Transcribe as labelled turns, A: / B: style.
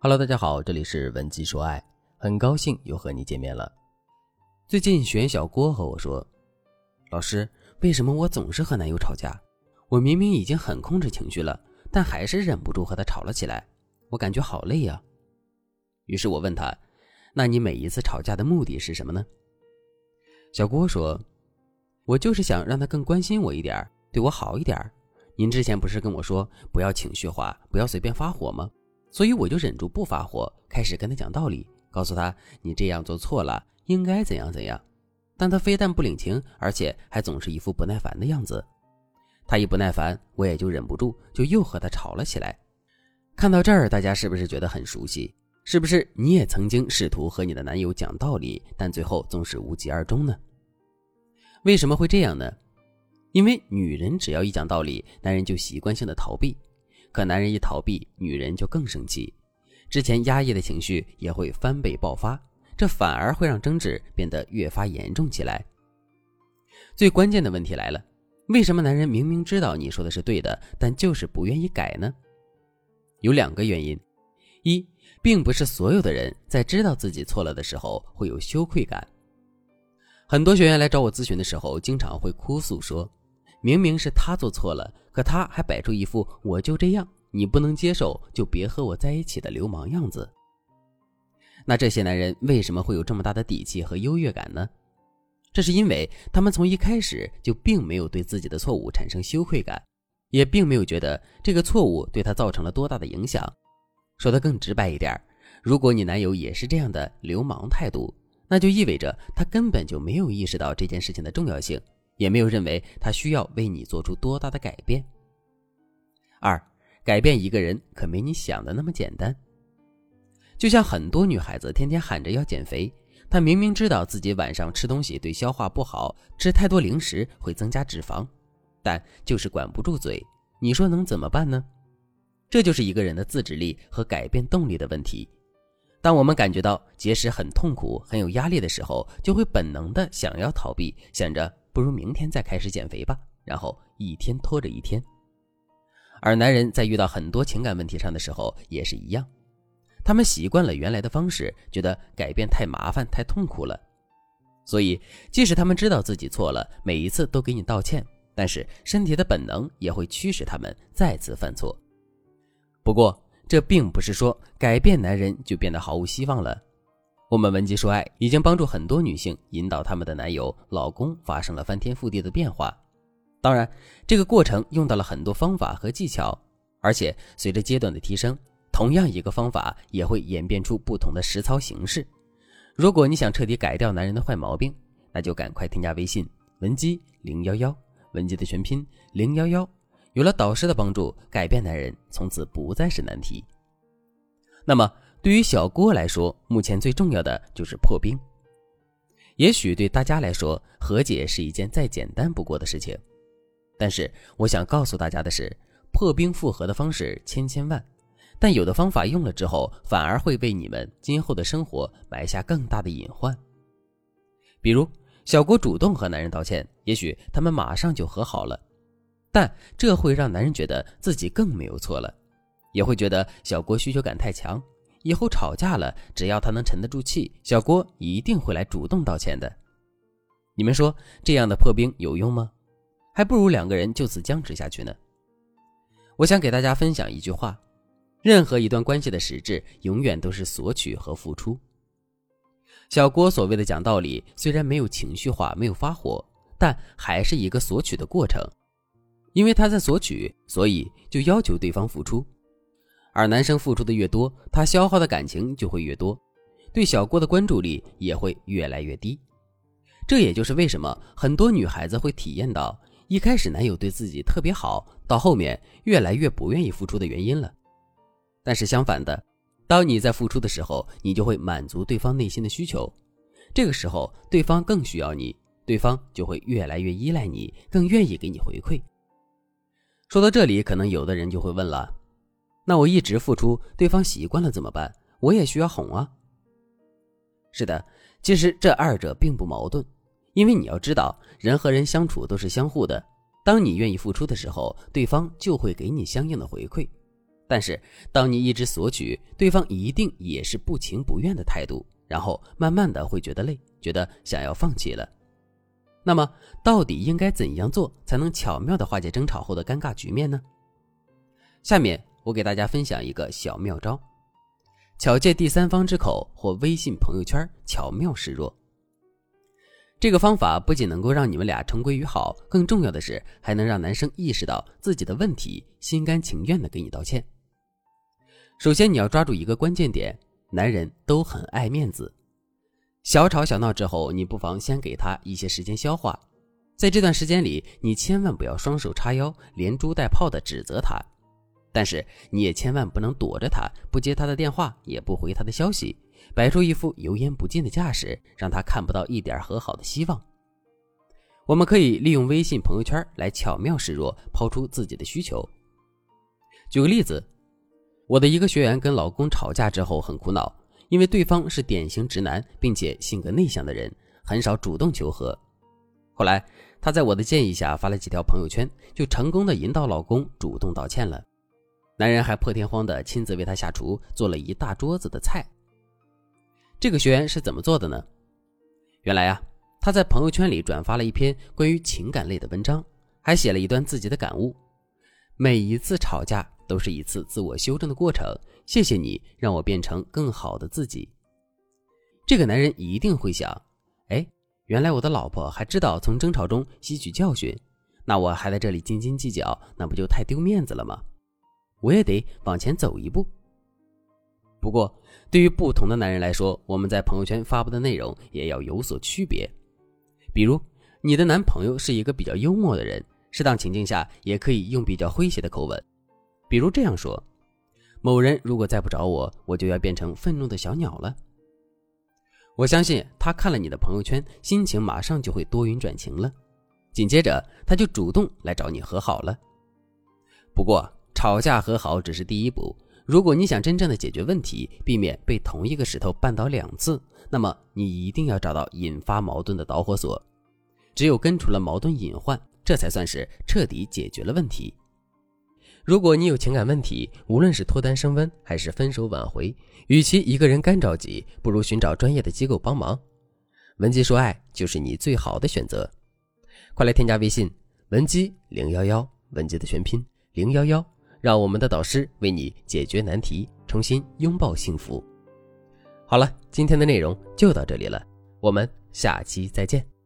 A: Hello，大家好，这里是文姬说爱，很高兴又和你见面了。最近学员小郭和我说：“老师，为什么我总是和男友吵架？我明明已经很控制情绪了，但还是忍不住和他吵了起来，我感觉好累呀。”于是我问他：“那你每一次吵架的目的是什么呢？”小郭说：“我就是想让他更关心我一点，对我好一点。您之前不是跟我说不要情绪化，不要随便发火吗？”所以我就忍住不发火，开始跟他讲道理，告诉他你这样做错了，应该怎样怎样。但他非但不领情，而且还总是一副不耐烦的样子。他一不耐烦，我也就忍不住，就又和他吵了起来。看到这儿，大家是不是觉得很熟悉？是不是你也曾经试图和你的男友讲道理，但最后总是无疾而终呢？为什么会这样呢？因为女人只要一讲道理，男人就习惯性的逃避。可男人一逃避，女人就更生气，之前压抑的情绪也会翻倍爆发，这反而会让争执变得越发严重起来。最关键的问题来了，为什么男人明明知道你说的是对的，但就是不愿意改呢？有两个原因：一，并不是所有的人在知道自己错了的时候会有羞愧感。很多学员来找我咨询的时候，经常会哭诉说。明明是他做错了，可他还摆出一副我就这样，你不能接受就别和我在一起的流氓样子。那这些男人为什么会有这么大的底气和优越感呢？这是因为他们从一开始就并没有对自己的错误产生羞愧感，也并没有觉得这个错误对他造成了多大的影响。说的更直白一点，如果你男友也是这样的流氓态度，那就意味着他根本就没有意识到这件事情的重要性。也没有认为他需要为你做出多大的改变。二，改变一个人可没你想的那么简单。就像很多女孩子天天喊着要减肥，她明明知道自己晚上吃东西对消化不好，吃太多零食会增加脂肪，但就是管不住嘴。你说能怎么办呢？这就是一个人的自制力和改变动力的问题。当我们感觉到节食很痛苦、很有压力的时候，就会本能的想要逃避，想着。不如明天再开始减肥吧，然后一天拖着一天。而男人在遇到很多情感问题上的时候也是一样，他们习惯了原来的方式，觉得改变太麻烦、太痛苦了，所以即使他们知道自己错了，每一次都给你道歉，但是身体的本能也会驱使他们再次犯错。不过，这并不是说改变男人就变得毫无希望了。我们文姬说爱已经帮助很多女性引导他们的男友、老公发生了翻天覆地的变化。当然，这个过程用到了很多方法和技巧，而且随着阶段的提升，同样一个方法也会演变出不同的实操形式。如果你想彻底改掉男人的坏毛病，那就赶快添加微信文姬零幺幺，文姬的全拼零幺幺，有了导师的帮助，改变男人从此不再是难题。那么。对于小郭来说，目前最重要的就是破冰。也许对大家来说，和解是一件再简单不过的事情，但是我想告诉大家的是，破冰复合的方式千千万，但有的方法用了之后，反而会为你们今后的生活埋下更大的隐患。比如，小郭主动和男人道歉，也许他们马上就和好了，但这会让男人觉得自己更没有错了，也会觉得小郭需求感太强。以后吵架了，只要他能沉得住气，小郭一定会来主动道歉的。你们说这样的破冰有用吗？还不如两个人就此僵持下去呢。我想给大家分享一句话：任何一段关系的实质，永远都是索取和付出。小郭所谓的讲道理，虽然没有情绪化，没有发火，但还是一个索取的过程。因为他在索取，所以就要求对方付出。而男生付出的越多，他消耗的感情就会越多，对小郭的关注力也会越来越低。这也就是为什么很多女孩子会体验到，一开始男友对自己特别好，到后面越来越不愿意付出的原因了。但是相反的，当你在付出的时候，你就会满足对方内心的需求，这个时候对方更需要你，对方就会越来越依赖你，更愿意给你回馈。说到这里，可能有的人就会问了。那我一直付出，对方习惯了怎么办？我也需要哄啊。是的，其实这二者并不矛盾，因为你要知道，人和人相处都是相互的。当你愿意付出的时候，对方就会给你相应的回馈。但是当你一直索取，对方一定也是不情不愿的态度，然后慢慢的会觉得累，觉得想要放弃了。那么，到底应该怎样做才能巧妙的化解争吵后的尴尬局面呢？下面我给大家分享一个小妙招：巧借第三方之口或微信朋友圈巧妙示弱。这个方法不仅能够让你们俩重归于好，更重要的是还能让男生意识到自己的问题，心甘情愿的给你道歉。首先，你要抓住一个关键点：男人都很爱面子。小吵小闹之后，你不妨先给他一些时间消化。在这段时间里，你千万不要双手叉腰，连珠带炮的指责他。但是你也千万不能躲着他，不接他的电话，也不回他的消息，摆出一副油盐不进的架势，让他看不到一点和好的希望。我们可以利用微信朋友圈来巧妙示弱，抛出自己的需求。举个例子，我的一个学员跟老公吵架之后很苦恼，因为对方是典型直男，并且性格内向的人，很少主动求和。后来她在我的建议下发了几条朋友圈，就成功的引导老公主动道歉了。男人还破天荒的亲自为她下厨，做了一大桌子的菜。这个学员是怎么做的呢？原来啊，他在朋友圈里转发了一篇关于情感类的文章，还写了一段自己的感悟：每一次吵架都是一次自我修正的过程。谢谢你让我变成更好的自己。这个男人一定会想：哎，原来我的老婆还知道从争吵中吸取教训，那我还在这里斤斤计较，那不就太丢面子了吗？我也得往前走一步。不过，对于不同的男人来说，我们在朋友圈发布的内容也要有所区别。比如，你的男朋友是一个比较幽默的人，适当情境下也可以用比较诙谐的口吻，比如这样说：“某人如果再不找我，我就要变成愤怒的小鸟了。”我相信他看了你的朋友圈，心情马上就会多云转晴了。紧接着，他就主动来找你和好了。不过，吵架和好只是第一步。如果你想真正的解决问题，避免被同一个石头绊倒两次，那么你一定要找到引发矛盾的导火索。只有根除了矛盾隐患，这才算是彻底解决了问题。如果你有情感问题，无论是脱单升温还是分手挽回，与其一个人干着急，不如寻找专业的机构帮忙。文姬说爱就是你最好的选择。快来添加微信文姬零幺幺，文姬的全拼零幺幺。让我们的导师为你解决难题，重新拥抱幸福。好了，今天的内容就到这里了，我们下期再见。